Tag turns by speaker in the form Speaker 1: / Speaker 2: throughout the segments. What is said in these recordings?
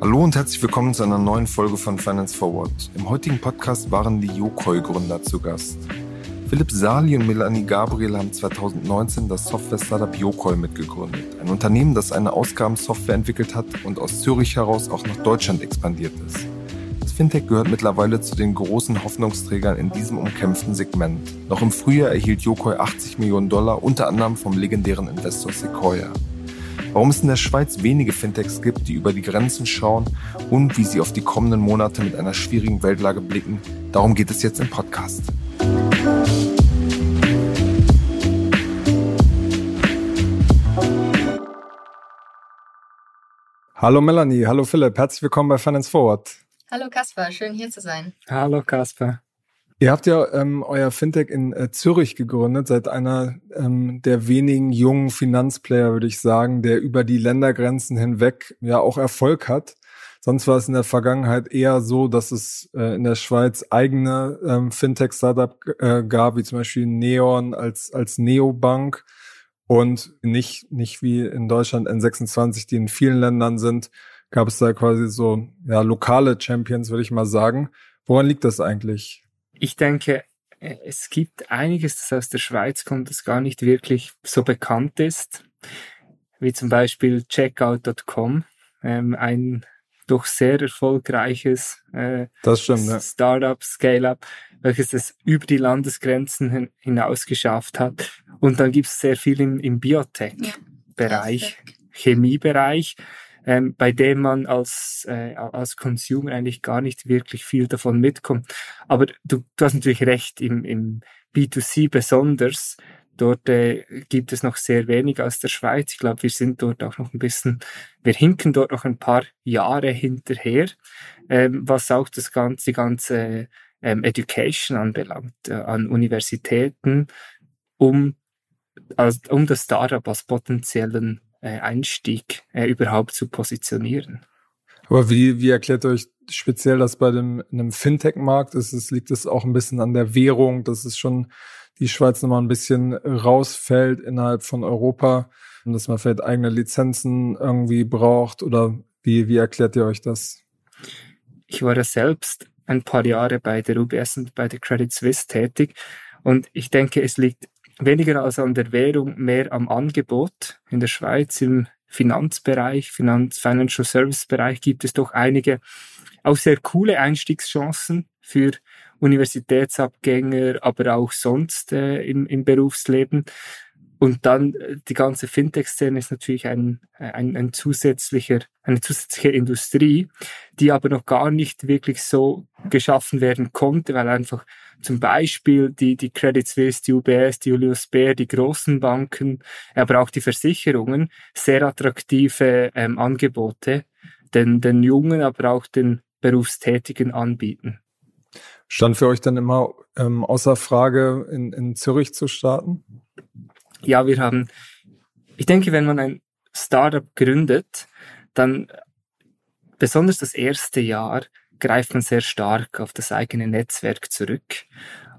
Speaker 1: Hallo und herzlich willkommen zu einer neuen Folge von Finance Forward. Im heutigen Podcast waren die Yokoi-Gründer zu Gast. Philipp Sali und Melanie Gabriel haben 2019 das Software-Startup Yokoi mitgegründet. Ein Unternehmen, das eine Ausgabensoftware entwickelt hat und aus Zürich heraus auch nach Deutschland expandiert ist. Fintech gehört mittlerweile zu den großen Hoffnungsträgern in diesem umkämpften Segment. Noch im Frühjahr erhielt Yokoi 80 Millionen Dollar, unter anderem vom legendären Investor Sequoia warum es in der Schweiz wenige Fintechs gibt, die über die Grenzen schauen und wie sie auf die kommenden Monate mit einer schwierigen Weltlage blicken. Darum geht es jetzt im Podcast. Hallo Melanie, hallo Philipp, herzlich willkommen bei Finance Forward.
Speaker 2: Hallo Kasper, schön hier zu sein.
Speaker 3: Hallo Kasper.
Speaker 1: Ihr habt ja ähm, euer Fintech in äh, Zürich gegründet, seid einer ähm, der wenigen jungen Finanzplayer, würde ich sagen, der über die Ländergrenzen hinweg ja auch Erfolg hat. Sonst war es in der Vergangenheit eher so, dass es äh, in der Schweiz eigene ähm, Fintech-Startup äh, gab, wie zum Beispiel Neon als, als Neobank und nicht, nicht wie in Deutschland N26, die in vielen Ländern sind, gab es da quasi so ja, lokale Champions, würde ich mal sagen. Woran liegt das eigentlich?
Speaker 3: ich denke, äh, es gibt einiges, das aus der Schweiz kommt, das gar nicht wirklich so bekannt ist, wie zum Beispiel Checkout.com, ähm, ein doch sehr erfolgreiches äh,
Speaker 1: das stimmt, ja.
Speaker 3: Startup, Scale-up, welches es über die Landesgrenzen hin, hinaus geschafft hat. Und dann gibt es sehr viel im, im Biotech-Bereich, ja, Chemiebereich ähm, bei dem man als, äh, als Consumer eigentlich gar nicht wirklich viel davon mitkommt. Aber du, du hast natürlich recht, im, im B2C besonders, dort äh, gibt es noch sehr wenig aus der Schweiz. Ich glaube, wir sind dort auch noch ein bisschen, wir hinken dort noch ein paar Jahre hinterher, ähm, was auch das ganze, die ganze ähm, Education anbelangt, äh, an Universitäten, um, als, um das Startup als potenziellen Einstieg äh, überhaupt zu positionieren.
Speaker 1: Aber wie, wie erklärt ihr euch speziell das bei dem, einem Fintech-Markt? Ist es, liegt es auch ein bisschen an der Währung, dass es schon die Schweiz nochmal ein bisschen rausfällt innerhalb von Europa und dass man vielleicht eigene Lizenzen irgendwie braucht? Oder wie, wie erklärt ihr euch das?
Speaker 3: Ich war ja selbst ein paar Jahre bei der UBS und bei der Credit Suisse tätig und ich denke, es liegt weniger als an der Währung, mehr am Angebot. In der Schweiz im Finanzbereich, Finanz, Financial Service Bereich gibt es doch einige auch sehr coole Einstiegschancen für Universitätsabgänger, aber auch sonst äh, im, im Berufsleben. Und dann äh, die ganze Fintech-Szene ist natürlich ein, ein, ein zusätzlicher, eine zusätzliche Industrie, die aber noch gar nicht wirklich so geschaffen werden konnte, weil einfach zum Beispiel die, die Credit Suisse, die UBS, die Julius Baer, die großen Banken, aber auch die Versicherungen sehr attraktive ähm, Angebote den, den Jungen, aber auch den Berufstätigen anbieten.
Speaker 1: Stand für euch dann immer ähm, außer Frage, in, in Zürich zu starten?
Speaker 3: Ja, wir haben, ich denke, wenn man ein Startup gründet, dann besonders das erste Jahr greift man sehr stark auf das eigene Netzwerk zurück.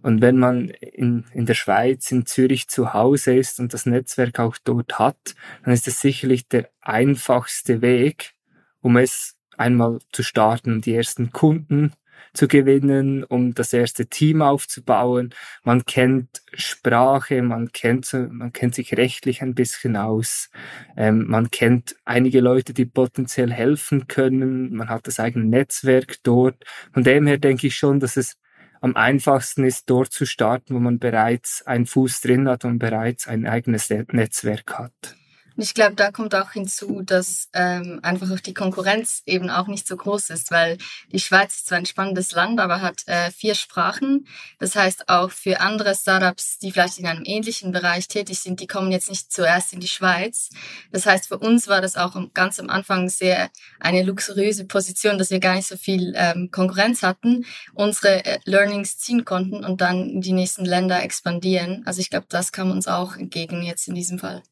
Speaker 3: Und wenn man in, in der Schweiz, in Zürich zu Hause ist und das Netzwerk auch dort hat, dann ist es sicherlich der einfachste Weg, um es einmal zu starten, die ersten Kunden zu gewinnen, um das erste Team aufzubauen. Man kennt Sprache, man kennt, man kennt sich rechtlich ein bisschen aus. Ähm, man kennt einige Leute, die potenziell helfen können. Man hat das eigene Netzwerk dort. Von dem her denke ich schon, dass es am einfachsten ist, dort zu starten, wo man bereits einen Fuß drin hat und bereits ein eigenes Netzwerk hat.
Speaker 2: Und ich glaube, da kommt auch hinzu, dass ähm, einfach auch die Konkurrenz eben auch nicht so groß ist, weil die Schweiz ist zwar ein spannendes Land, aber hat äh, vier Sprachen. Das heißt, auch für andere Startups, die vielleicht in einem ähnlichen Bereich tätig sind, die kommen jetzt nicht zuerst in die Schweiz. Das heißt, für uns war das auch ganz am Anfang sehr eine luxuriöse Position, dass wir gar nicht so viel ähm, Konkurrenz hatten, unsere äh, Learnings ziehen konnten und dann in die nächsten Länder expandieren. Also ich glaube, das kam uns auch entgegen jetzt in diesem Fall.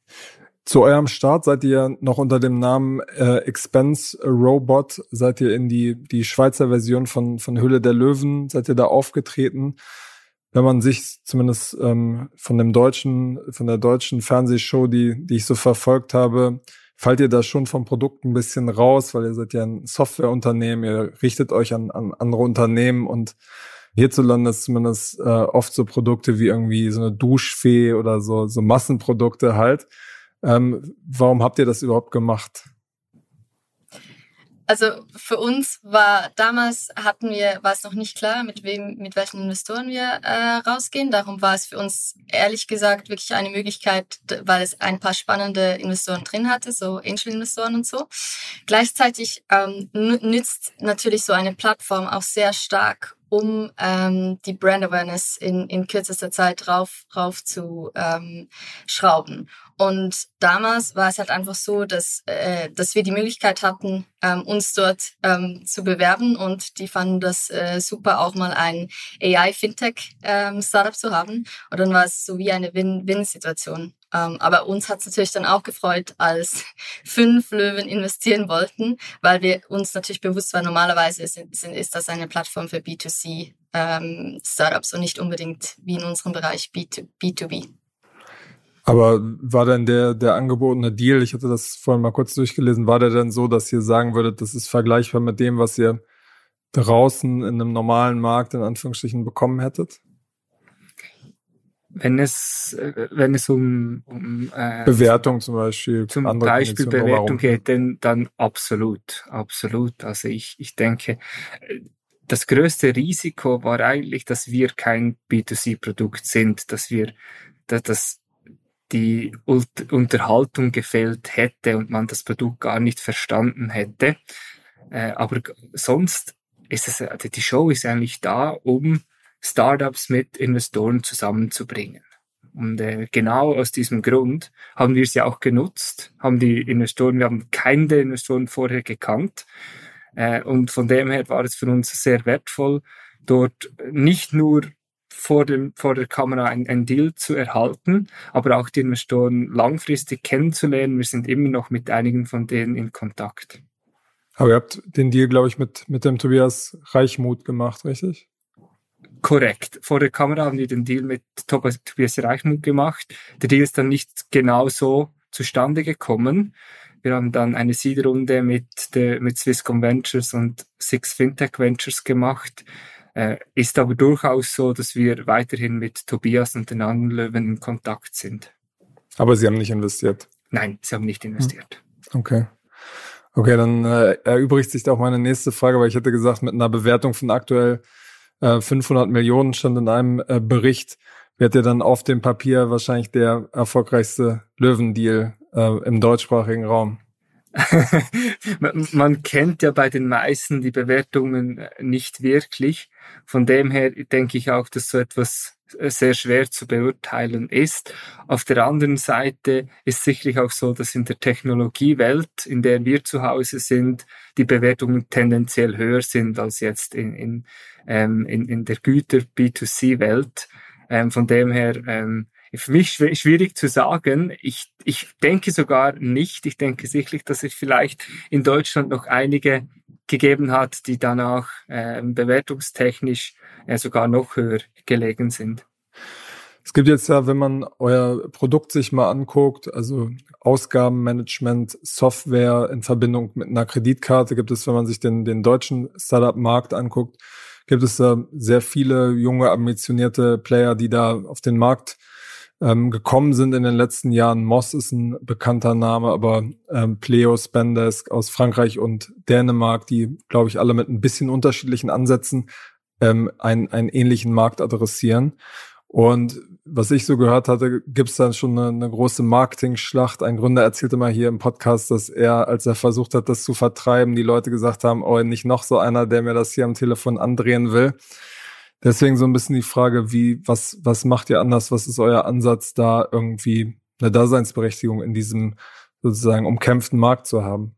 Speaker 1: Zu eurem Start seid ihr noch unter dem Namen äh, Expense Robot, seid ihr in die, die Schweizer Version von, von Hülle der Löwen, seid ihr da aufgetreten. wenn man sich zumindest ähm, von dem deutschen, von der deutschen Fernsehshow, die, die ich so verfolgt habe, fallt ihr da schon vom Produkt ein bisschen raus, weil ihr seid ja ein Softwareunternehmen, ihr richtet euch an, an andere Unternehmen und hierzulande ist zumindest äh, oft so Produkte wie irgendwie so eine Duschfee oder so, so Massenprodukte halt. Ähm, warum habt ihr das überhaupt gemacht?
Speaker 2: Also für uns war damals hatten wir war es noch nicht klar, mit wem mit welchen Investoren wir äh, rausgehen. Darum war es für uns ehrlich gesagt wirklich eine Möglichkeit, weil es ein paar spannende Investoren drin hatte, so Angel-Investoren und so. Gleichzeitig ähm, nützt natürlich so eine Plattform auch sehr stark, um ähm, die Brand Awareness in, in kürzester Zeit rauf, rauf zu ähm, schrauben. Und damals war es halt einfach so, dass, äh, dass wir die Möglichkeit hatten, ähm, uns dort ähm, zu bewerben und die fanden das äh, super, auch mal ein AI-Fintech-Startup ähm, zu haben. Und dann war es so wie eine Win-Win-Situation. Ähm, aber uns hat es natürlich dann auch gefreut, als fünf Löwen investieren wollten, weil wir uns natürlich bewusst waren, normalerweise sind, sind, ist das eine Plattform für B2C ähm, und nicht unbedingt wie in unserem Bereich B2, B2B.
Speaker 1: Aber war denn der, der angebotene Deal, ich hatte das vorhin mal kurz durchgelesen, war der denn so, dass ihr sagen würdet, das ist vergleichbar mit dem, was ihr draußen in einem normalen Markt in Anführungsstrichen bekommen hättet?
Speaker 3: Wenn es, wenn es um, um
Speaker 1: äh, Bewertung zum Beispiel,
Speaker 3: zum Beispiel Bewertung geht, dann, dann absolut, absolut. Also ich, ich denke, das größte Risiko war eigentlich, dass wir kein B2C-Produkt sind, dass wir, dass, dass die Unterhaltung gefehlt hätte und man das Produkt gar nicht verstanden hätte. Äh, aber sonst ist es, also die Show ist eigentlich da, um Startups mit Investoren zusammenzubringen. Und äh, genau aus diesem Grund haben wir ja auch genutzt, haben die Investoren, wir haben keine der Investoren vorher gekannt. Äh, und von dem her war es für uns sehr wertvoll, dort nicht nur vor, dem, vor der Kamera ein, ein Deal zu erhalten, aber auch die Investoren langfristig kennenzulernen. Wir sind immer noch mit einigen von denen in Kontakt.
Speaker 1: Aber ihr habt den Deal, glaube ich, mit, mit dem Tobias Reichmuth gemacht, richtig?
Speaker 3: Korrekt. Vor der Kamera haben wir den Deal mit Tobias Reichmuth gemacht. Der Deal ist dann nicht genau so zustande gekommen. Wir haben dann eine Seed-Runde mit, der, mit Swisscom Ventures und Six Fintech Ventures gemacht. Äh, ist aber durchaus so, dass wir weiterhin mit Tobias und den anderen Löwen in Kontakt sind.
Speaker 1: Aber Sie haben nicht investiert?
Speaker 3: Nein, Sie haben nicht investiert.
Speaker 1: Okay. Okay, dann äh, erübrigt sich da auch meine nächste Frage, weil ich hätte gesagt, mit einer Bewertung von aktuell äh, 500 Millionen stand in einem äh, Bericht, wird ja dann auf dem Papier wahrscheinlich der erfolgreichste Löwendeal äh, im deutschsprachigen Raum.
Speaker 3: man kennt ja bei den meisten die Bewertungen nicht wirklich. Von dem her denke ich auch, dass so etwas äh, sehr schwer zu beurteilen ist. Auf der anderen Seite ist sicherlich auch so, dass in der Technologiewelt, in der wir zu Hause sind, die Bewertungen tendenziell höher sind als jetzt in, in, ähm, in, in der Güter-B2C-Welt. Ähm, von dem her ähm, für mich schwierig zu sagen. Ich, ich denke sogar nicht. Ich denke sicherlich, dass es vielleicht in Deutschland noch einige gegeben hat, die danach äh, bewertungstechnisch äh, sogar noch höher gelegen sind.
Speaker 1: Es gibt jetzt ja, wenn man euer Produkt sich mal anguckt, also Ausgabenmanagement, Software in Verbindung mit einer Kreditkarte, gibt es, wenn man sich den, den deutschen Startup-Markt anguckt, gibt es da sehr viele junge, ambitionierte Player, die da auf den Markt ähm, gekommen sind in den letzten Jahren. Moss ist ein bekannter Name, aber ähm, Pleo, Spendesk aus Frankreich und Dänemark, die, glaube ich, alle mit ein bisschen unterschiedlichen Ansätzen ähm, einen, einen ähnlichen Markt adressieren. Und was ich so gehört hatte, gibt es dann schon eine, eine große Marketing-Schlacht. Ein Gründer erzählte mal hier im Podcast, dass er, als er versucht hat, das zu vertreiben, die Leute gesagt haben, oh, nicht noch so einer, der mir das hier am Telefon andrehen will. Deswegen so ein bisschen die Frage, wie, was, was macht ihr anders? Was ist euer Ansatz, da irgendwie eine Daseinsberechtigung in diesem sozusagen umkämpften Markt zu haben?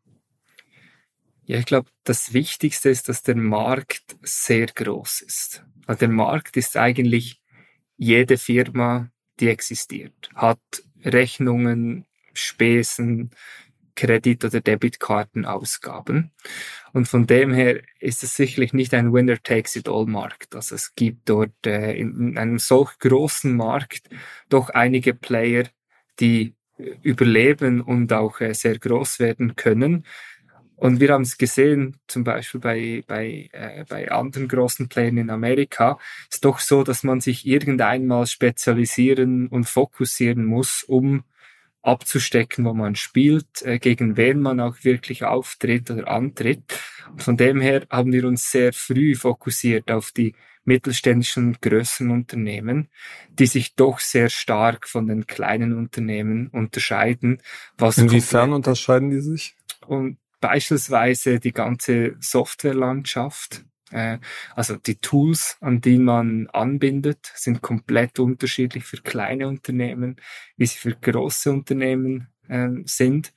Speaker 3: Ja, ich glaube, das Wichtigste ist, dass der Markt sehr groß ist. Also der Markt ist eigentlich jede Firma, die existiert, hat Rechnungen, Spesen, Kredit- oder Debitkartenausgaben. Und von dem her ist es sicherlich nicht ein Winner-Takes-it-all-Markt. Also es gibt dort äh, in einem solch großen Markt doch einige Player, die überleben und auch äh, sehr groß werden können. Und wir haben es gesehen, zum Beispiel bei, bei, äh, bei anderen großen Plänen in Amerika, ist doch so, dass man sich irgendeinmal spezialisieren und fokussieren muss, um abzustecken, wo man spielt, äh, gegen wen man auch wirklich auftritt oder antritt. Und von dem her haben wir uns sehr früh fokussiert auf die mittelständischen und größeren Unternehmen, die sich doch sehr stark von den kleinen Unternehmen unterscheiden.
Speaker 1: Was Inwiefern unterscheiden die sich?
Speaker 3: Und beispielsweise die ganze Softwarelandschaft. Äh, also die Tools, an die man anbindet, sind komplett unterschiedlich für kleine Unternehmen, wie sie für große Unternehmen äh, sind.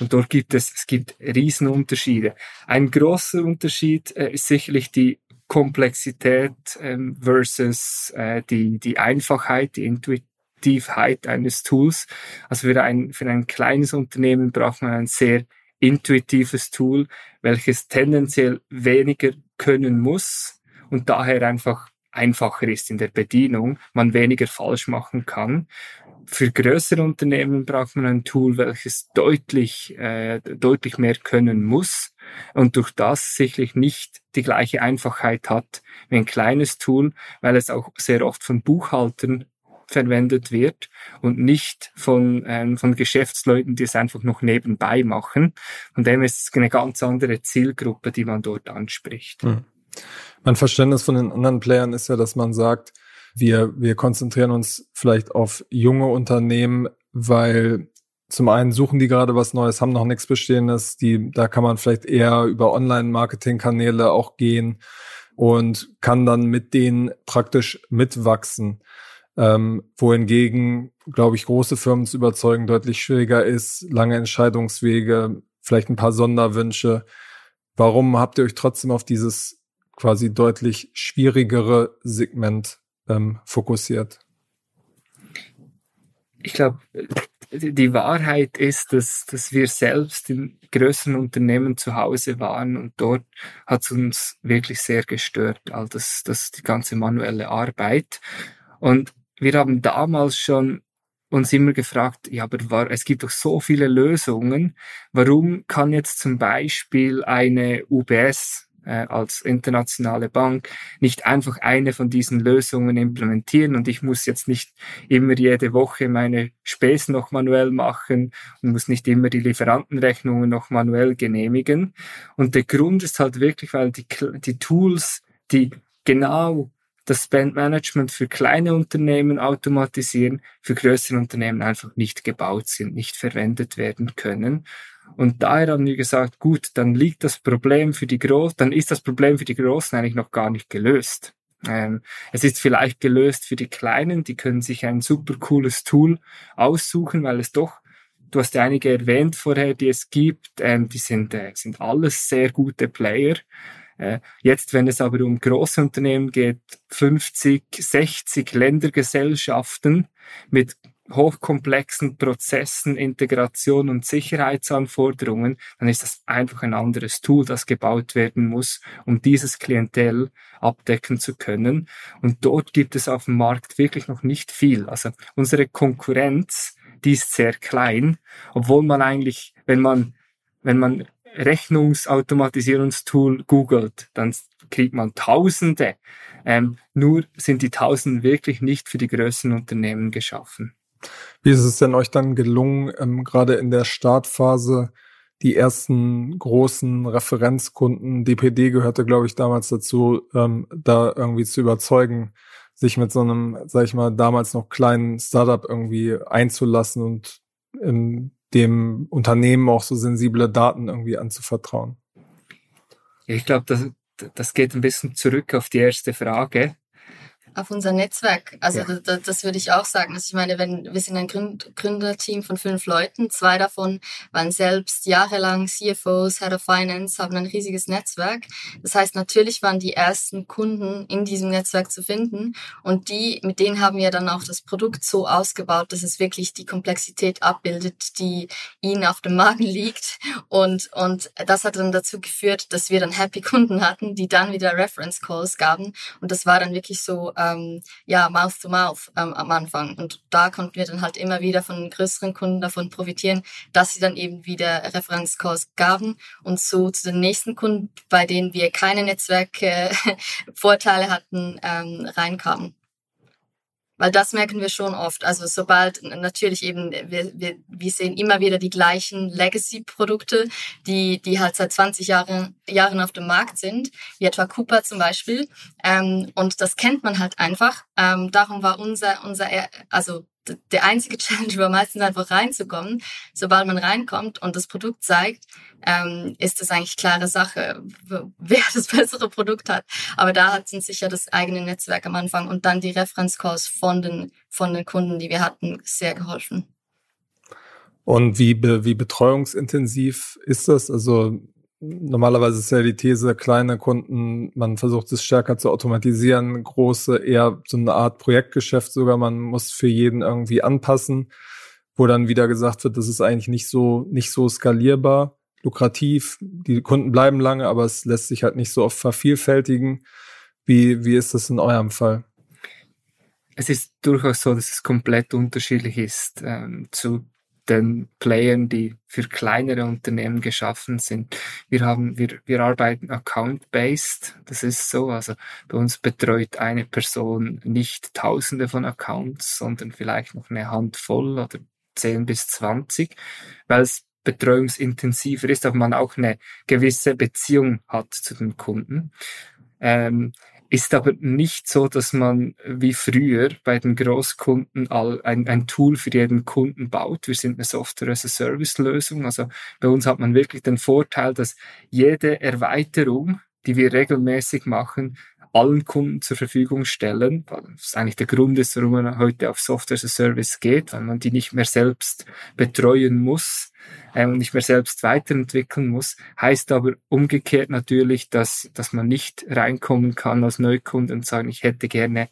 Speaker 3: Und dort gibt es, es gibt Riesenunterschiede. Ein großer Unterschied äh, ist sicherlich die Komplexität ähm, versus äh, die, die Einfachheit, die Intuitivheit eines Tools. Also für ein, für ein kleines Unternehmen braucht man ein sehr intuitives Tool, welches tendenziell weniger können muss und daher einfach einfacher ist in der Bedienung, man weniger falsch machen kann. Für größere Unternehmen braucht man ein Tool, welches deutlich, äh, deutlich mehr können muss und durch das sicherlich nicht die gleiche Einfachheit hat wie ein kleines Tool, weil es auch sehr oft von Buchhaltern verwendet wird und nicht von, ähm, von Geschäftsleuten, die es einfach noch nebenbei machen. Und dem ist es eine ganz andere Zielgruppe, die man dort anspricht. Hm.
Speaker 1: Mein Verständnis von den anderen Playern ist ja, dass man sagt, wir, wir konzentrieren uns vielleicht auf junge Unternehmen, weil zum einen suchen die gerade was Neues, haben noch nichts Bestehendes, die, da kann man vielleicht eher über Online-Marketing-Kanäle auch gehen und kann dann mit denen praktisch mitwachsen. Ähm, wohingegen, glaube ich, große Firmen zu überzeugen deutlich schwieriger ist, lange Entscheidungswege, vielleicht ein paar Sonderwünsche. Warum habt ihr euch trotzdem auf dieses quasi deutlich schwierigere Segment ähm, fokussiert?
Speaker 3: Ich glaube, die Wahrheit ist, dass, dass wir selbst in größeren Unternehmen zu Hause waren und dort hat es uns wirklich sehr gestört, all das, das die ganze manuelle Arbeit. Und wir haben damals schon uns immer gefragt, ja, aber war, es gibt doch so viele Lösungen. Warum kann jetzt zum Beispiel eine UBS äh, als internationale Bank nicht einfach eine von diesen Lösungen implementieren und ich muss jetzt nicht immer jede Woche meine Spesen noch manuell machen und muss nicht immer die Lieferantenrechnungen noch manuell genehmigen. Und der Grund ist halt wirklich, weil die, die Tools, die genau das Spendmanagement für kleine Unternehmen automatisieren, für größere Unternehmen einfach nicht gebaut sind, nicht verwendet werden können. Und daher haben wir gesagt, gut, dann liegt das Problem für die Großen, dann ist das Problem für die Großen eigentlich noch gar nicht gelöst. Ähm, es ist vielleicht gelöst für die Kleinen, die können sich ein super cooles Tool aussuchen, weil es doch, du hast ja einige erwähnt vorher, die es gibt, ähm, die sind, äh, sind alles sehr gute Player. Äh, jetzt, wenn es aber um große Unternehmen geht, 50, 60 Ländergesellschaften mit hochkomplexen Prozessen, Integration und Sicherheitsanforderungen, dann ist das einfach ein anderes Tool, das gebaut werden muss, um dieses Klientel abdecken zu können. Und dort gibt es auf dem Markt wirklich noch nicht viel. Also unsere Konkurrenz, die ist sehr klein, obwohl man eigentlich, wenn man, wenn man Rechnungsautomatisierungstool googelt, dann kriegt man Tausende. Ähm, nur sind die Tausende wirklich nicht für die größeren Unternehmen geschaffen.
Speaker 1: Wie ist es denn euch dann gelungen, ähm, gerade in der Startphase die ersten großen Referenzkunden, DPD gehörte, glaube ich, damals dazu, ähm, da irgendwie zu überzeugen, sich mit so einem, sag ich mal, damals noch kleinen Startup irgendwie einzulassen und in dem Unternehmen auch so sensible Daten irgendwie anzuvertrauen?
Speaker 3: Ich glaube, das, das geht ein bisschen zurück auf die erste Frage.
Speaker 2: Auf unser Netzwerk. Also ja. das, das, würde ich auch sagen. Also ich meine, wenn wir sind ein Gründ Gründerteam von fünf Leuten, zwei davon waren selbst jahrelang CFOs, Head of Finance, haben ein riesiges Netzwerk. Das heißt, natürlich waren die ersten Kunden in diesem Netzwerk zu finden und die, mit denen haben wir dann auch das Produkt so ausgebaut, dass es wirklich die Komplexität abbildet, die ihnen auf dem Magen liegt und und das hat dann dazu geführt, dass wir dann Happy Kunden hatten, die dann wieder Reference Calls gaben und das war dann wirklich so ähm, ja, Mouth to Mouth ähm, am Anfang. Und da konnten wir dann halt immer wieder von größeren Kunden davon profitieren, dass sie dann eben wieder Referenzcalls gaben und so zu den nächsten Kunden, bei denen wir keine Netzwerkvorteile hatten, ähm, reinkamen. Weil das merken wir schon oft. Also sobald natürlich eben, wir, wir, wir sehen immer wieder die gleichen Legacy-Produkte, die, die halt seit 20 Jahren, Jahren auf dem Markt sind, wie etwa Cooper zum Beispiel. Ähm, und das kennt man halt einfach. Ähm, darum war unser, unser, also der einzige Challenge war meistens einfach reinzukommen. Sobald man reinkommt und das Produkt zeigt, ähm, ist das eigentlich klare Sache, wer das bessere Produkt hat. Aber da hat uns sicher das eigene Netzwerk am Anfang und dann die Referenzcalls von den, von den Kunden, die wir hatten, sehr geholfen.
Speaker 1: Und wie, wie betreuungsintensiv ist das? Also normalerweise ist ja die These, kleine Kunden, man versucht es stärker zu automatisieren, große eher so eine Art Projektgeschäft sogar, man muss für jeden irgendwie anpassen, wo dann wieder gesagt wird, das ist eigentlich nicht so, nicht so skalierbar, lukrativ, die Kunden bleiben lange, aber es lässt sich halt nicht so oft vervielfältigen. Wie, wie ist das in eurem Fall?
Speaker 3: Es ist durchaus so, dass es komplett unterschiedlich ist ähm, zu den Playern, die für kleinere Unternehmen geschaffen sind. Wir haben, wir, wir arbeiten account-based. Das ist so. Also bei uns betreut eine Person nicht tausende von Accounts, sondern vielleicht noch eine Handvoll oder zehn bis zwanzig, weil es betreuungsintensiver ist, aber man auch eine gewisse Beziehung hat zu den Kunden. Ähm, ist aber nicht so, dass man wie früher bei den Großkunden all ein, ein Tool für jeden Kunden baut. Wir sind eine Software-as-a-Service-Lösung. Also bei uns hat man wirklich den Vorteil, dass jede Erweiterung, die wir regelmäßig machen, allen Kunden zur Verfügung stellen. Das ist eigentlich der Grund ist, warum man heute auf Software as a Service geht, weil man die nicht mehr selbst betreuen muss äh, und nicht mehr selbst weiterentwickeln muss. Heißt aber umgekehrt natürlich, dass, dass man nicht reinkommen kann als Neukunde und sagen, ich hätte gerne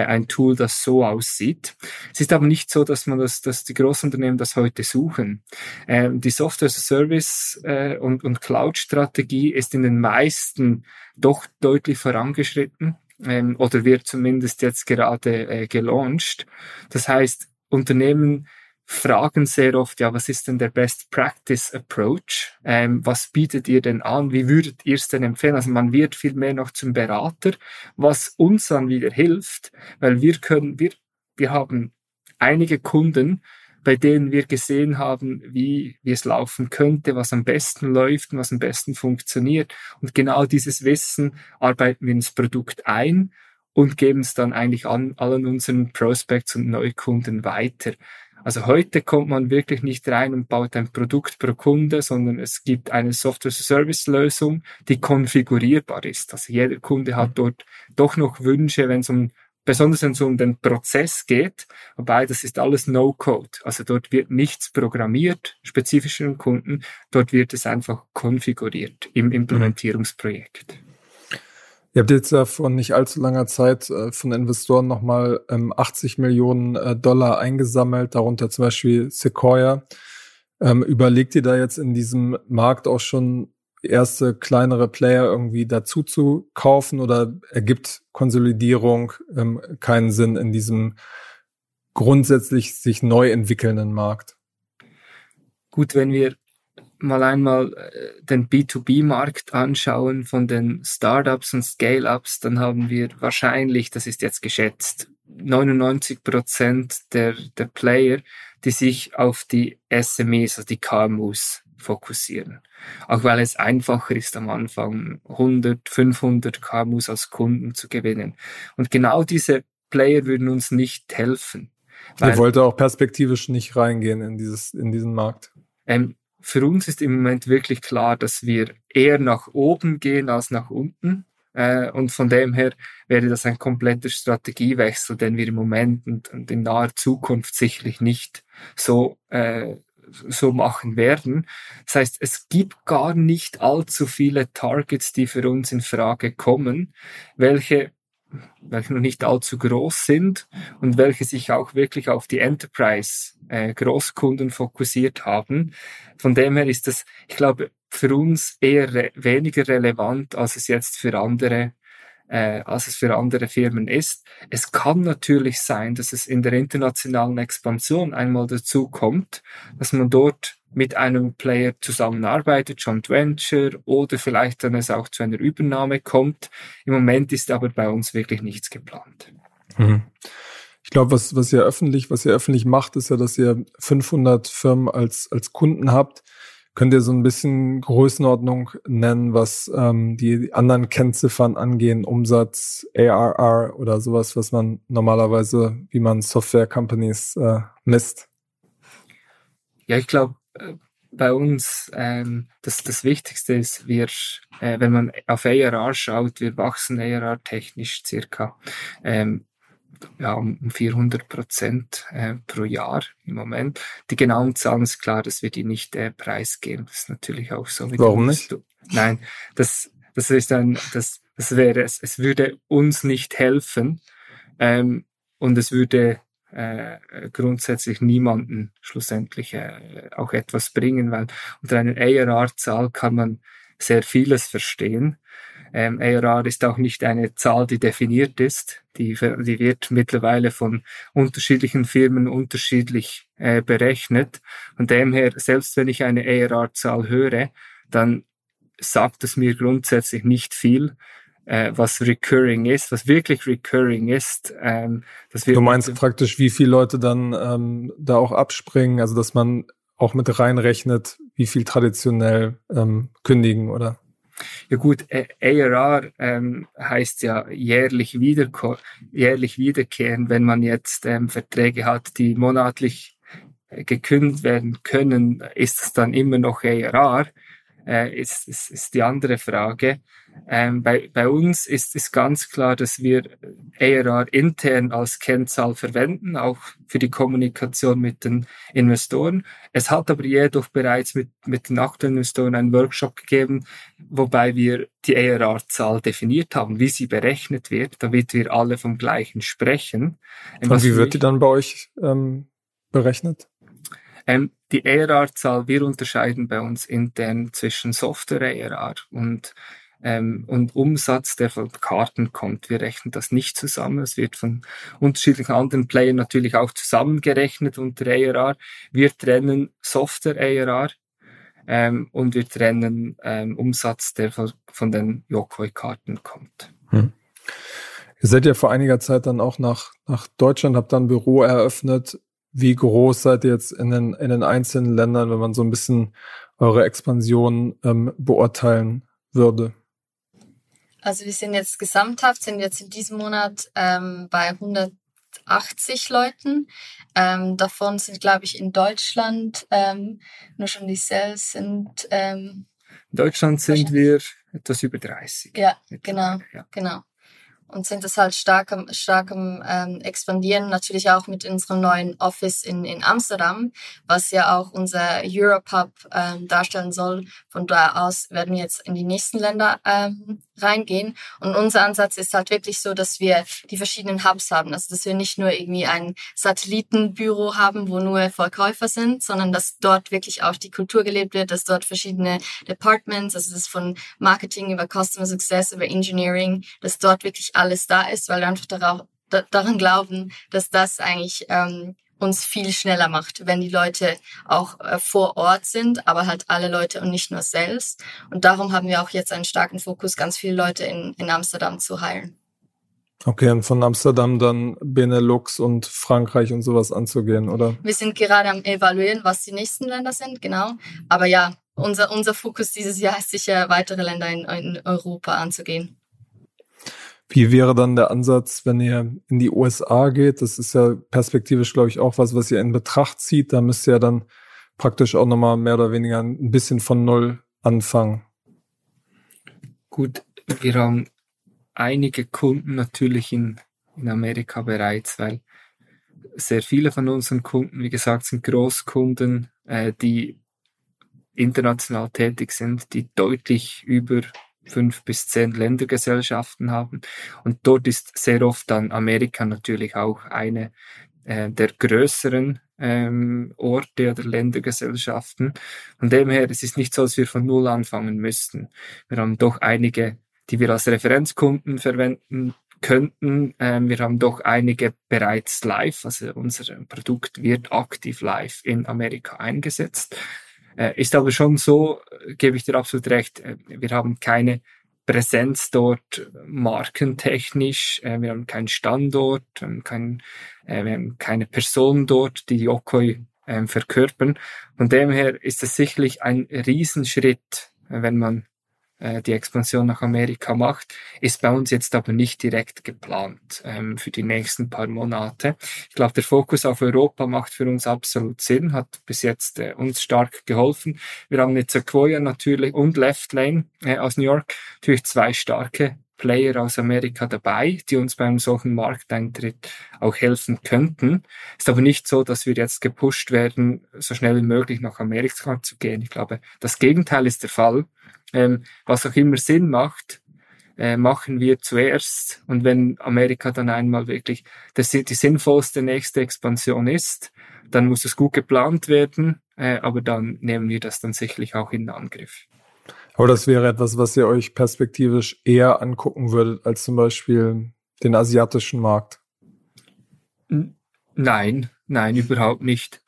Speaker 3: ein Tool, das so aussieht. Es ist aber nicht so, dass man das, dass die Großunternehmen das heute suchen. Ähm, die Software as a Service äh, und, und Cloud-Strategie ist in den meisten doch deutlich vorangeschritten ähm, oder wird zumindest jetzt gerade äh, gelauncht. Das heißt, Unternehmen fragen sehr oft, ja, was ist denn der Best Practice Approach? Ähm, was bietet ihr denn an? Wie würdet ihr es denn empfehlen? Also man wird viel mehr noch zum Berater, was uns dann wieder hilft, weil wir können, wir, wir haben einige Kunden, bei denen wir gesehen haben, wie, wie es laufen könnte, was am besten läuft und was am besten funktioniert. Und genau dieses Wissen arbeiten wir ins Produkt ein und geben es dann eigentlich an allen unseren Prospects und Neukunden weiter. Also heute kommt man wirklich nicht rein und baut ein Produkt pro Kunde, sondern es gibt eine Software-Service-Lösung, die konfigurierbar ist. Also jeder Kunde hat dort doch noch Wünsche, wenn es um besonders wenn es um den Prozess geht, wobei das ist alles No-Code. Also dort wird nichts programmiert, spezifisch Kunden, dort wird es einfach konfiguriert im Implementierungsprojekt.
Speaker 1: Ihr habt jetzt ja vor nicht allzu langer Zeit äh, von Investoren nochmal ähm, 80 Millionen äh, Dollar eingesammelt, darunter zum Beispiel Sequoia. Ähm, überlegt ihr da jetzt in diesem Markt auch schon erste kleinere Player irgendwie dazu zu kaufen oder ergibt Konsolidierung ähm, keinen Sinn in diesem grundsätzlich sich neu entwickelnden Markt?
Speaker 3: Gut, wenn wir mal einmal äh, den B2B-Markt anschauen von den Startups und Scale-Ups, dann haben wir wahrscheinlich, das ist jetzt geschätzt, 99 Prozent der, der Player, die sich auf die SMEs, also die KMUs fokussieren. Auch weil es einfacher ist am Anfang 100, 500 KMUs als Kunden zu gewinnen. Und genau diese Player würden uns nicht helfen.
Speaker 1: Ihr wollt auch perspektivisch nicht reingehen in dieses, in diesen Markt.
Speaker 3: Ähm, für uns ist im Moment wirklich klar, dass wir eher nach oben gehen als nach unten. Äh, und von dem her wäre das ein kompletter Strategiewechsel, den wir im Moment und, und in naher Zukunft sicherlich nicht so äh, so machen werden. Das heißt, es gibt gar nicht allzu viele Targets, die für uns in Frage kommen, welche welche noch nicht allzu groß sind und welche sich auch wirklich auf die Enterprise äh, fokussiert haben. Von dem her ist das, ich glaube, für uns eher re weniger relevant, als es jetzt für andere äh, als es für andere Firmen ist. Es kann natürlich sein, dass es in der internationalen Expansion einmal dazu kommt, dass man dort mit einem Player zusammenarbeitet, Joint Venture oder vielleicht dann es auch zu einer Übernahme kommt. Im Moment ist aber bei uns wirklich nichts geplant.
Speaker 1: Mhm. Ich glaube, was, was ihr öffentlich, was ihr öffentlich macht, ist ja, dass ihr 500 Firmen als, als Kunden habt. Könnt ihr so ein bisschen Größenordnung nennen, was ähm, die anderen Kennziffern angehen, Umsatz, ARR oder sowas, was man normalerweise, wie man Software Companies äh, misst?
Speaker 3: Ja, ich glaube, äh, bei uns ähm, das, das Wichtigste ist, wir, äh, wenn man auf ARR schaut, wir wachsen ARR technisch circa ähm, ja, um 400 Prozent äh, pro Jahr im Moment. Die genauen Zahlen ist klar, dass wir die nicht äh, preisgeben. Das ist natürlich auch so.
Speaker 1: Warum nicht?
Speaker 3: Nein, das, das ist ein, das, das wäre es. Es würde uns nicht helfen ähm, und es würde äh, grundsätzlich niemanden schlussendlich äh, auch etwas bringen, weil unter einer ARR-Zahl kann man sehr vieles verstehen. Ähm, ARR ist auch nicht eine Zahl, die definiert ist. Die, die wird mittlerweile von unterschiedlichen Firmen unterschiedlich äh, berechnet. Und demher, selbst wenn ich eine ARR-Zahl höre, dann sagt es mir grundsätzlich nicht viel, äh, was recurring ist, was wirklich recurring ist. Ähm,
Speaker 1: dass wir du meinst praktisch, wie viele Leute dann ähm, da auch abspringen, also dass man auch mit reinrechnet, wie viel traditionell ähm, kündigen, oder?
Speaker 3: Ja gut, ARR ähm, heißt ja jährlich, wieder, jährlich wiederkehren. Wenn man jetzt ähm, Verträge hat, die monatlich äh, gekündigt werden können, ist es dann immer noch ARR? Äh, ist, ist, ist die andere Frage. Ähm, bei, bei uns ist es ganz klar, dass wir ARR intern als Kennzahl verwenden, auch für die Kommunikation mit den Investoren. Es hat aber jedoch bereits mit, mit den aktuellen Investoren einen Workshop gegeben, wobei wir die ARR-Zahl definiert haben, wie sie berechnet wird, damit wir alle vom gleichen sprechen.
Speaker 1: Und wie wird die dann bei euch ähm, berechnet?
Speaker 3: Ähm, die ARR-Zahl, wir unterscheiden bei uns intern zwischen Software-ARR und ähm, und Umsatz, der von Karten kommt. Wir rechnen das nicht zusammen. Es wird von unterschiedlichen anderen Playern natürlich auch zusammengerechnet unter ARR. Wir trennen Software ARR ähm, und wir trennen ähm, Umsatz, der von, von den Yokoi-Karten kommt. Hm.
Speaker 1: Ihr seid ja vor einiger Zeit dann auch nach, nach Deutschland, habt dann ein Büro eröffnet. Wie groß seid ihr jetzt in den, in den einzelnen Ländern, wenn man so ein bisschen eure Expansion ähm, beurteilen würde?
Speaker 2: Also wir sind jetzt gesamthaft, sind jetzt in diesem Monat ähm, bei 180 Leuten. Ähm, davon sind, glaube ich, in Deutschland ähm, nur schon die Sales sind. Ähm,
Speaker 3: in Deutschland sind wir etwas über 30.
Speaker 2: Ja, genau, ja. genau und sind das halt stark am, stark ähm, expandieren, natürlich auch mit unserem neuen Office in, in Amsterdam, was ja auch unser Europe Hub ähm, darstellen soll. Von da aus werden wir jetzt in die nächsten Länder ähm, reingehen. Und unser Ansatz ist halt wirklich so, dass wir die verschiedenen Hubs haben. Also dass wir nicht nur irgendwie ein Satellitenbüro haben, wo nur Verkäufer sind, sondern dass dort wirklich auch die Kultur gelebt wird, dass dort verschiedene Departments, also das von Marketing über Customer Success, über Engineering, dass dort wirklich alles da ist, weil wir einfach darauf, da, daran glauben, dass das eigentlich ähm, uns viel schneller macht, wenn die Leute auch äh, vor Ort sind, aber halt alle Leute und nicht nur Sales. Und darum haben wir auch jetzt einen starken Fokus, ganz viele Leute in, in Amsterdam zu heilen.
Speaker 1: Okay, und von Amsterdam dann Benelux und Frankreich und sowas anzugehen, oder?
Speaker 2: Wir sind gerade am evaluieren, was die nächsten Länder sind, genau. Aber ja, unser, unser Fokus dieses Jahr ist sicher, weitere Länder in, in Europa anzugehen.
Speaker 1: Wie wäre dann der Ansatz, wenn ihr in die USA geht? Das ist ja perspektivisch, glaube ich, auch was, was ihr in Betracht zieht. Da müsst ihr ja dann praktisch auch nochmal mehr oder weniger ein bisschen von Null anfangen.
Speaker 3: Gut, wir haben einige Kunden natürlich in, in Amerika bereits, weil sehr viele von unseren Kunden, wie gesagt, sind Großkunden, äh, die international tätig sind, die deutlich über fünf bis zehn Ländergesellschaften haben. Und dort ist sehr oft dann Amerika natürlich auch eine äh, der größeren ähm, Orte oder Ländergesellschaften. Von dem her, es ist nicht so, dass wir von Null anfangen müssten. Wir haben doch einige, die wir als Referenzkunden verwenden könnten. Ähm, wir haben doch einige bereits live, also unser Produkt wird aktiv live in Amerika eingesetzt. Äh, ist aber schon so, äh, gebe ich dir absolut recht, äh, wir haben keine Präsenz dort markentechnisch, wir haben keinen Standort, wir haben, kein, wir haben keine Person dort, die Yokoi äh, verkörpern. Von dem her ist es sicherlich ein Riesenschritt, wenn man äh, die Expansion nach Amerika macht, ist bei uns jetzt aber nicht direkt geplant ähm, für die nächsten paar Monate. Ich glaube, der Fokus auf Europa macht für uns absolut Sinn, hat bis jetzt äh, uns stark geholfen. Wir haben jetzt Sequoia natürlich und Left Lane äh, aus New York, natürlich zwei starke Player aus Amerika dabei, die uns beim solchen Markteintritt auch helfen könnten. Ist aber nicht so, dass wir jetzt gepusht werden, so schnell wie möglich nach Amerika zu gehen. Ich glaube, das Gegenteil ist der Fall. Ähm, was auch immer Sinn macht, äh, machen wir zuerst. Und wenn Amerika dann einmal wirklich das, die sinnvollste nächste Expansion ist, dann muss es gut geplant werden, äh, aber dann nehmen wir das dann sicherlich auch in Angriff.
Speaker 1: Aber das wäre etwas, was ihr euch perspektivisch eher angucken würdet als zum Beispiel den asiatischen Markt.
Speaker 3: Nein, nein, überhaupt nicht.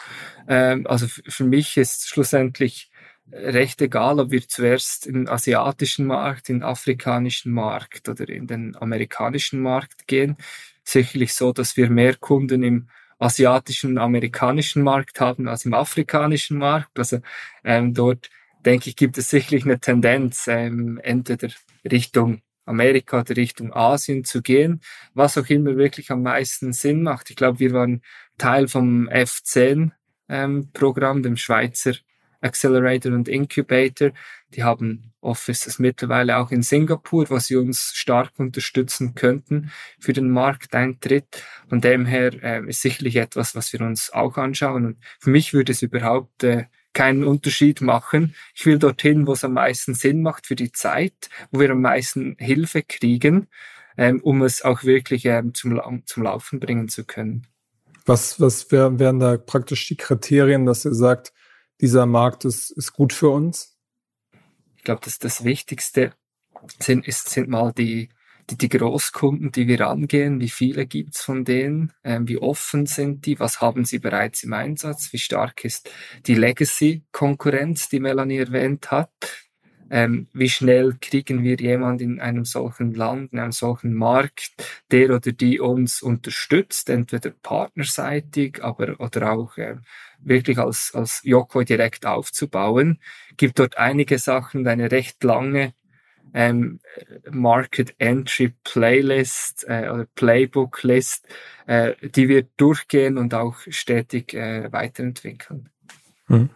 Speaker 3: Ähm, also für mich ist schlussendlich recht egal, ob wir zuerst den asiatischen Markt, den afrikanischen Markt oder in den amerikanischen Markt gehen. Sicherlich so, dass wir mehr Kunden im asiatischen und amerikanischen Markt haben als im afrikanischen Markt. Also ähm, dort denke ich, gibt es sicherlich eine Tendenz, ähm, entweder Richtung Amerika oder Richtung Asien zu gehen, was auch immer wirklich am meisten Sinn macht. Ich glaube, wir waren Teil vom F10-Programm, ähm, dem Schweizer Accelerator und Incubator. Die haben Offices mittlerweile auch in Singapur, was sie uns stark unterstützen könnten für den Markteintritt. Von dem her äh, ist sicherlich etwas, was wir uns auch anschauen. Und für mich würde es überhaupt äh, keinen Unterschied machen. Ich will dorthin, wo es am meisten Sinn macht für die Zeit, wo wir am meisten Hilfe kriegen, ähm, um es auch wirklich ähm, zum, zum Laufen bringen zu können.
Speaker 1: Was, was wär, wären da praktisch die Kriterien, dass ihr sagt, dieser Markt ist, ist gut für uns?
Speaker 3: Ich glaube, dass das Wichtigste sind, ist, sind mal die, die, die Großkunden, die wir angehen, wie viele gibt's von denen, ähm, wie offen sind die, was haben sie bereits im Einsatz, wie stark ist die Legacy-Konkurrenz, die Melanie erwähnt hat, ähm, wie schnell kriegen wir jemand in einem solchen Land, in einem solchen Markt, der oder die uns unterstützt, entweder partnerseitig, aber oder auch äh, wirklich als, als Yoko direkt aufzubauen. Gibt dort einige Sachen, eine recht lange ähm, Market Entry Playlist äh, oder Playbook List, äh, die wir durchgehen und auch stetig äh, weiterentwickeln. Hm.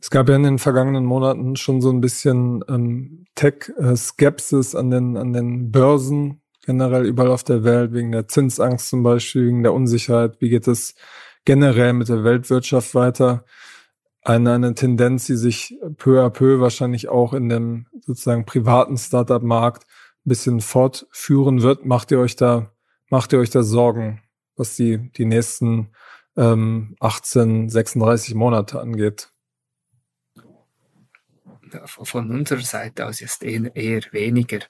Speaker 1: Es gab ja in den vergangenen Monaten schon so ein bisschen ähm, Tech-Skepsis an den, an den Börsen, generell überall auf der Welt, wegen der Zinsangst zum Beispiel, wegen der Unsicherheit. Wie geht es generell mit der Weltwirtschaft weiter? Eine, eine Tendenz, die sich peu à peu wahrscheinlich auch in dem sozusagen privaten Startup-Markt ein bisschen fortführen wird. Macht ihr euch da, macht ihr euch da Sorgen, was die, die nächsten ähm, 18, 36 Monate angeht?
Speaker 3: Von unserer Seite aus ist eher, eher weniger.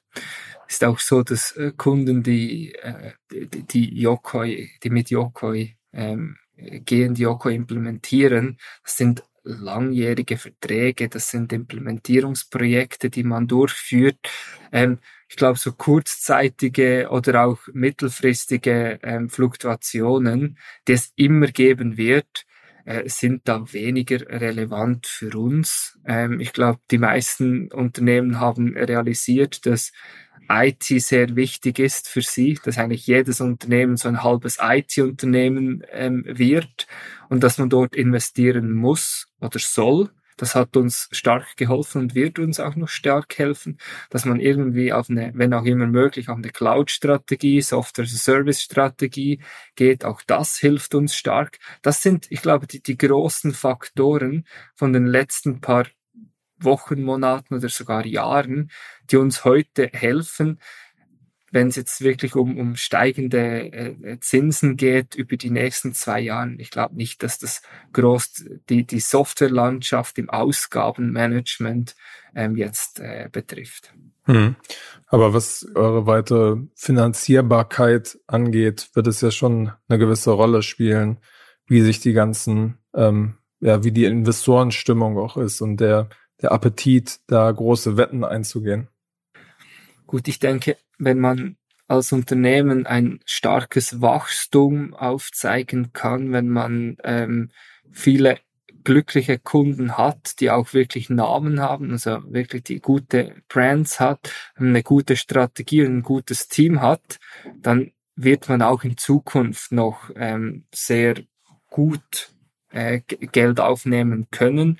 Speaker 3: Ist auch so, dass äh, Kunden, die, äh, die, die Yokoi, die mit Yokoi ähm, gehen, die Yokoi implementieren, sind langjährige Verträge, das sind Implementierungsprojekte, die man durchführt. Ähm, ich glaube, so kurzzeitige oder auch mittelfristige ähm, Fluktuationen, die es immer geben wird, äh, sind da weniger relevant für uns. Ähm, ich glaube, die meisten Unternehmen haben realisiert, dass IT sehr wichtig ist für sie, dass eigentlich jedes Unternehmen so ein halbes IT-Unternehmen ähm, wird und dass man dort investieren muss oder soll, Das hat uns stark geholfen und wird uns auch noch stark helfen, dass man irgendwie auf eine, wenn auch immer möglich, auf eine Cloud-Strategie, Software-Service-Strategie geht. Auch das hilft uns stark. Das sind, ich glaube, die, die großen Faktoren von den letzten paar Wochen, Monaten oder sogar Jahren, die uns heute helfen, wenn es jetzt wirklich um, um steigende äh, Zinsen geht über die nächsten zwei Jahre, ich glaube nicht, dass das groß die, die Softwarelandschaft im Ausgabenmanagement ähm, jetzt äh, betrifft.
Speaker 1: Hm. Aber was eure weitere Finanzierbarkeit angeht, wird es ja schon eine gewisse Rolle spielen, wie sich die ganzen, ähm, ja, wie die Investorenstimmung auch ist und der, der Appetit, da große Wetten einzugehen.
Speaker 3: Gut, ich denke, wenn man als Unternehmen ein starkes Wachstum aufzeigen kann, wenn man ähm, viele glückliche Kunden hat, die auch wirklich Namen haben, also wirklich die gute Brands hat, eine gute Strategie und ein gutes Team hat, dann wird man auch in Zukunft noch ähm, sehr gut äh, Geld aufnehmen können.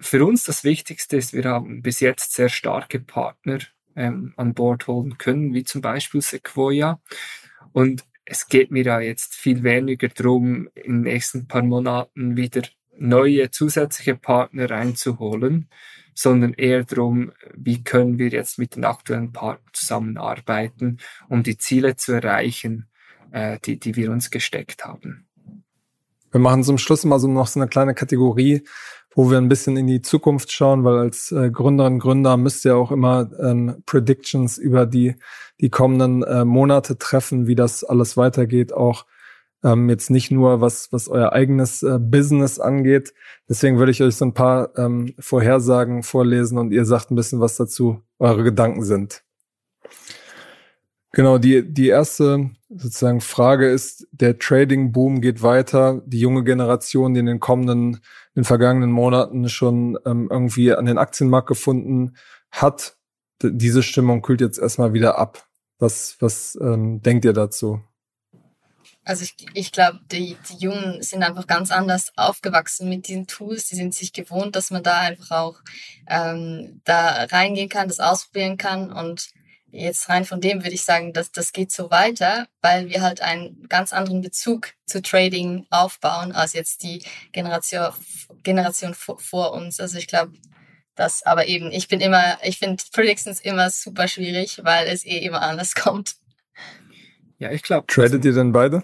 Speaker 3: Für uns das Wichtigste ist, wir haben bis jetzt sehr starke Partner ähm, an Bord holen können, wie zum Beispiel Sequoia. Und es geht mir da jetzt viel weniger darum, in den nächsten paar Monaten wieder neue zusätzliche Partner reinzuholen, sondern eher darum, wie können wir jetzt mit den aktuellen Partnern zusammenarbeiten, um die Ziele zu erreichen, äh, die, die wir uns gesteckt haben.
Speaker 1: Wir machen zum Schluss mal so noch so eine kleine Kategorie, wo wir ein bisschen in die Zukunft schauen, weil als äh, Gründerin, Gründer müsst ihr auch immer ähm, Predictions über die, die kommenden äh, Monate treffen, wie das alles weitergeht, auch ähm, jetzt nicht nur was, was euer eigenes äh, Business angeht. Deswegen würde ich euch so ein paar ähm, Vorhersagen vorlesen und ihr sagt ein bisschen, was dazu eure Gedanken sind. Genau, die, die erste sozusagen Frage ist, der Trading-Boom geht weiter. Die junge Generation, die in den kommenden, in den vergangenen Monaten schon ähm, irgendwie an den Aktienmarkt gefunden hat, diese Stimmung kühlt jetzt erstmal wieder ab. Was, was ähm, denkt ihr dazu?
Speaker 2: Also ich, ich glaube, die, die Jungen sind einfach ganz anders aufgewachsen mit diesen Tools. Die sind sich gewohnt, dass man da einfach auch ähm, da reingehen kann, das ausprobieren kann und Jetzt rein von dem würde ich sagen, dass das geht so weiter, weil wir halt einen ganz anderen Bezug zu Trading aufbauen als jetzt die Generation, Generation vor, vor uns. Also ich glaube, das, aber eben, ich bin immer, ich finde Predictions immer super schwierig, weil es eh immer anders kommt.
Speaker 3: Ja, ich glaube.
Speaker 1: Tradet ihr denn beide?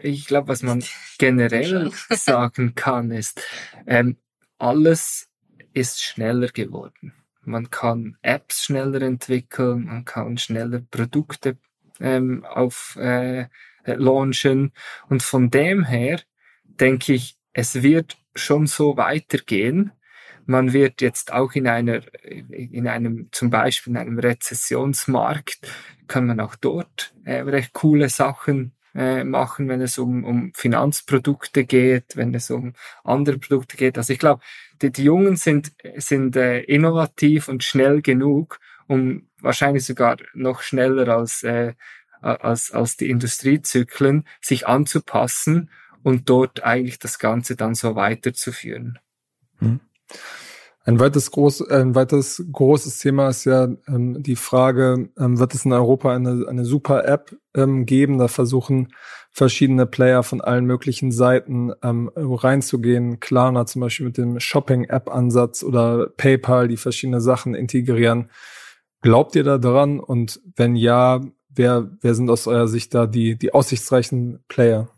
Speaker 3: Ich glaube, was man generell sagen kann, ist, ähm, alles ist schneller geworden man kann Apps schneller entwickeln, man kann schneller Produkte ähm, auf äh, launchen. Und von dem her denke ich, es wird schon so weitergehen. Man wird jetzt auch in einer, in einem, zum Beispiel in einem Rezessionsmarkt, kann man auch dort äh, recht coole Sachen äh, machen, wenn es um, um Finanzprodukte geht, wenn es um andere Produkte geht. Also ich glaube, die, die Jungen sind, sind äh, innovativ und schnell genug, um wahrscheinlich sogar noch schneller als, äh, als, als die Industriezyklen sich anzupassen und dort eigentlich das Ganze dann so weiterzuführen. Hm.
Speaker 1: Ein weiteres, groß, ein weiteres großes Thema ist ja ähm, die Frage, ähm, wird es in Europa eine, eine super App ähm, geben? Da versuchen verschiedene Player von allen möglichen Seiten ähm, reinzugehen. Klarna zum Beispiel mit dem Shopping-App-Ansatz oder PayPal, die verschiedene Sachen integrieren. Glaubt ihr da dran? Und wenn ja, wer, wer sind aus eurer Sicht da die, die aussichtsreichen Player?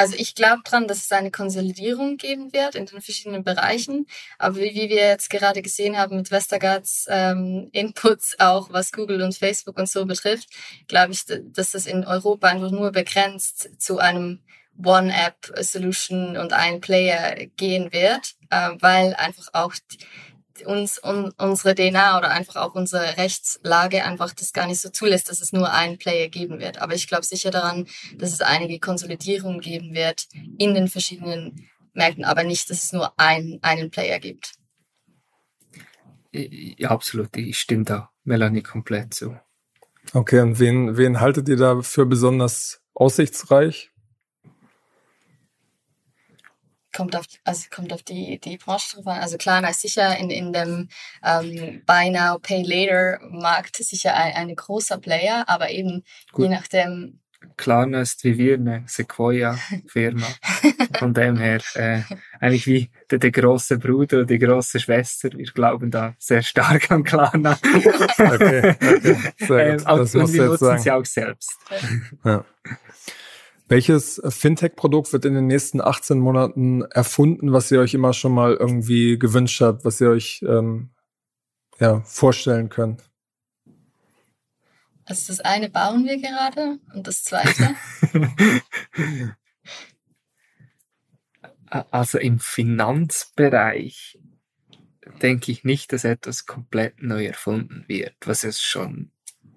Speaker 2: Also ich glaube dran, dass es eine Konsolidierung geben wird in den verschiedenen Bereichen. Aber wie, wie wir jetzt gerade gesehen haben mit Westergaards ähm, Inputs, auch was Google und Facebook und so betrifft, glaube ich, dass das in Europa einfach nur begrenzt zu einem One-App-Solution und ein Player gehen wird, äh, weil einfach auch die, uns un, unsere DNA oder einfach auch unsere Rechtslage einfach das gar nicht so zulässt, dass es nur einen Player geben wird. Aber ich glaube sicher daran, dass es einige Konsolidierungen geben wird in den verschiedenen Märkten, aber nicht, dass es nur einen, einen Player gibt.
Speaker 3: Ja, absolut. Ich stimme da Melanie komplett zu.
Speaker 1: Okay, und wen, wen haltet ihr da für besonders aussichtsreich?
Speaker 2: Kommt auf, also kommt auf die, die Branche drauf an. Also Klarna ist sicher in, in dem ähm, Buy Now, Pay Later Markt sicher ein, ein großer Player, aber eben Gut. je nachdem.
Speaker 3: Klarna ist wie wir eine Sequoia-Firma. Von dem her äh, eigentlich wie der, der große Bruder oder die große Schwester. Wir glauben da sehr stark an Klarna. okay, okay. Sehr gut. Ähm, das und wir nutzen sagen. sie auch selbst.
Speaker 1: Ja. Welches Fintech-Produkt wird in den nächsten 18 Monaten erfunden, was ihr euch immer schon mal irgendwie gewünscht habt, was ihr euch ähm, ja, vorstellen könnt?
Speaker 2: Also das eine bauen wir gerade und das zweite?
Speaker 3: also im Finanzbereich denke ich nicht, dass etwas komplett neu erfunden wird, was jetzt schon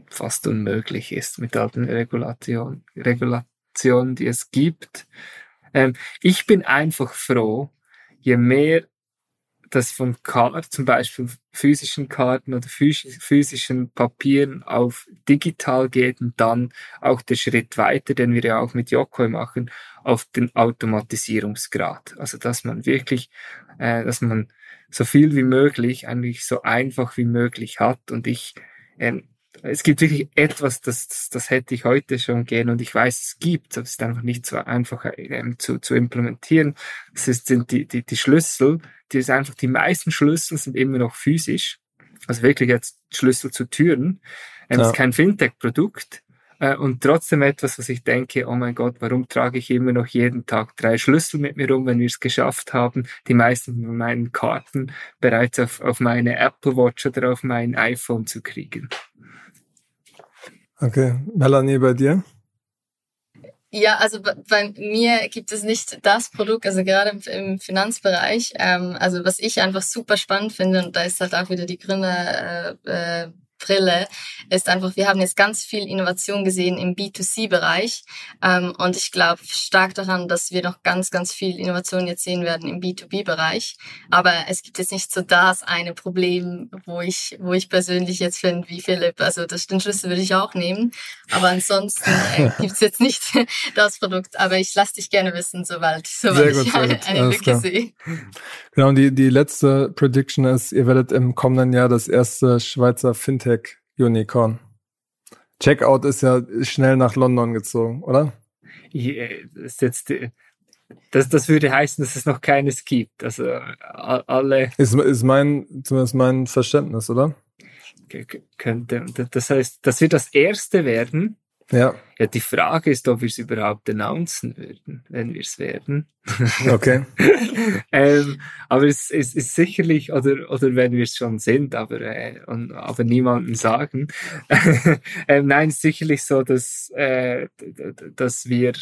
Speaker 3: fast unmöglich ist mit all den Regulationen. Regula Optionen, die es gibt. Ähm, ich bin einfach froh, je mehr das von Karten, zum Beispiel physischen Karten oder physischen Papieren auf digital geht und dann auch der Schritt weiter, den wir ja auch mit Yokoi machen, auf den Automatisierungsgrad. Also dass man wirklich, äh, dass man so viel wie möglich, eigentlich so einfach wie möglich hat. Und ich ähm, es gibt wirklich etwas, das, das, hätte ich heute schon gern und ich weiß, es gibt, aber es ist einfach nicht so einfach ähm, zu, zu implementieren. Das ist, sind die, die, die Schlüssel, die ist einfach, die meisten Schlüssel sind immer noch physisch. Also wirklich jetzt Schlüssel zu Türen. Ähm, ja. ist kein Fintech-Produkt. Äh, und trotzdem etwas, was ich denke, oh mein Gott, warum trage ich immer noch jeden Tag drei Schlüssel mit mir rum, wenn wir es geschafft haben, die meisten von meinen Karten bereits auf, auf meine Apple Watch oder auf mein iPhone zu kriegen.
Speaker 1: Okay, Melanie, bei dir?
Speaker 2: Ja, also bei mir gibt es nicht das Produkt, also gerade im Finanzbereich. Ähm, also was ich einfach super spannend finde, und da ist halt auch wieder die Gründer äh, äh, Brille ist einfach, wir haben jetzt ganz viel Innovation gesehen im B2C-Bereich ähm, und ich glaube stark daran, dass wir noch ganz, ganz viel Innovation jetzt sehen werden im B2B-Bereich. Aber es gibt jetzt nicht so das eine Problem, wo ich, wo ich persönlich jetzt finde, wie Philipp, also das, den Schlüssel würde ich auch nehmen. Aber ansonsten äh, gibt es jetzt nicht das Produkt. Aber ich lasse dich gerne wissen, sobald, sobald gut, ich eine, eine Lücke sehe.
Speaker 1: Genau, und die, die letzte Prediction ist, ihr werdet im kommenden Jahr das erste Schweizer Fintech Unicorn. Checkout ist ja schnell nach London gezogen, oder?
Speaker 3: Ja, das, jetzt, das, das würde heißen, dass es noch keines gibt. Also alle.
Speaker 1: Ist, ist mein, zumindest mein Verständnis, oder?
Speaker 3: Könnte. Das heißt, das wird das erste werden,
Speaker 1: ja.
Speaker 3: Ja, die Frage ist, ob wir es überhaupt announcen würden, wenn wir es werden.
Speaker 1: Okay.
Speaker 3: ähm, aber es, es ist sicherlich, oder, oder wenn wir es schon sind, aber, äh, und, aber niemandem sagen. ähm, nein, es ist sicherlich so, dass, äh, dass wir,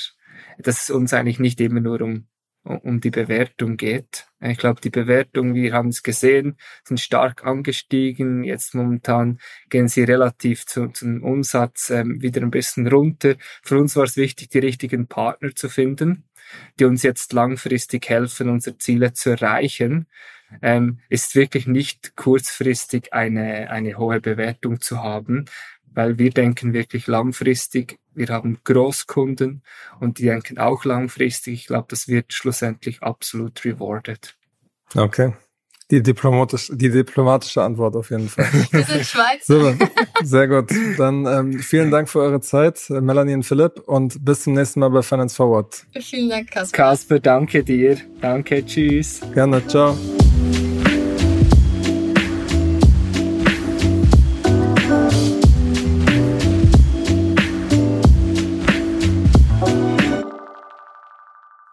Speaker 3: dass es uns eigentlich nicht immer nur um um die Bewertung geht. Ich glaube, die Bewertung, wir haben es gesehen, sind stark angestiegen. Jetzt momentan gehen sie relativ zu, zum Umsatz ähm, wieder ein bisschen runter. Für uns war es wichtig, die richtigen Partner zu finden, die uns jetzt langfristig helfen, unsere Ziele zu erreichen. Ähm, ist wirklich nicht kurzfristig eine, eine hohe Bewertung zu haben, weil wir denken wirklich langfristig. Wir haben Großkunden und die denken auch langfristig. Ich glaube, das wird schlussendlich absolut rewarded.
Speaker 1: Okay. Die diplomatische, die diplomatische Antwort auf jeden Fall.
Speaker 2: Wir sind Schweiz.
Speaker 1: Super, sehr gut. Dann ähm, vielen Dank für eure Zeit, Melanie und Philipp, und bis zum nächsten Mal bei Finance Forward.
Speaker 2: Vielen Dank, Kasper.
Speaker 3: Kasper, danke dir. Danke, tschüss.
Speaker 1: Gerne, ciao.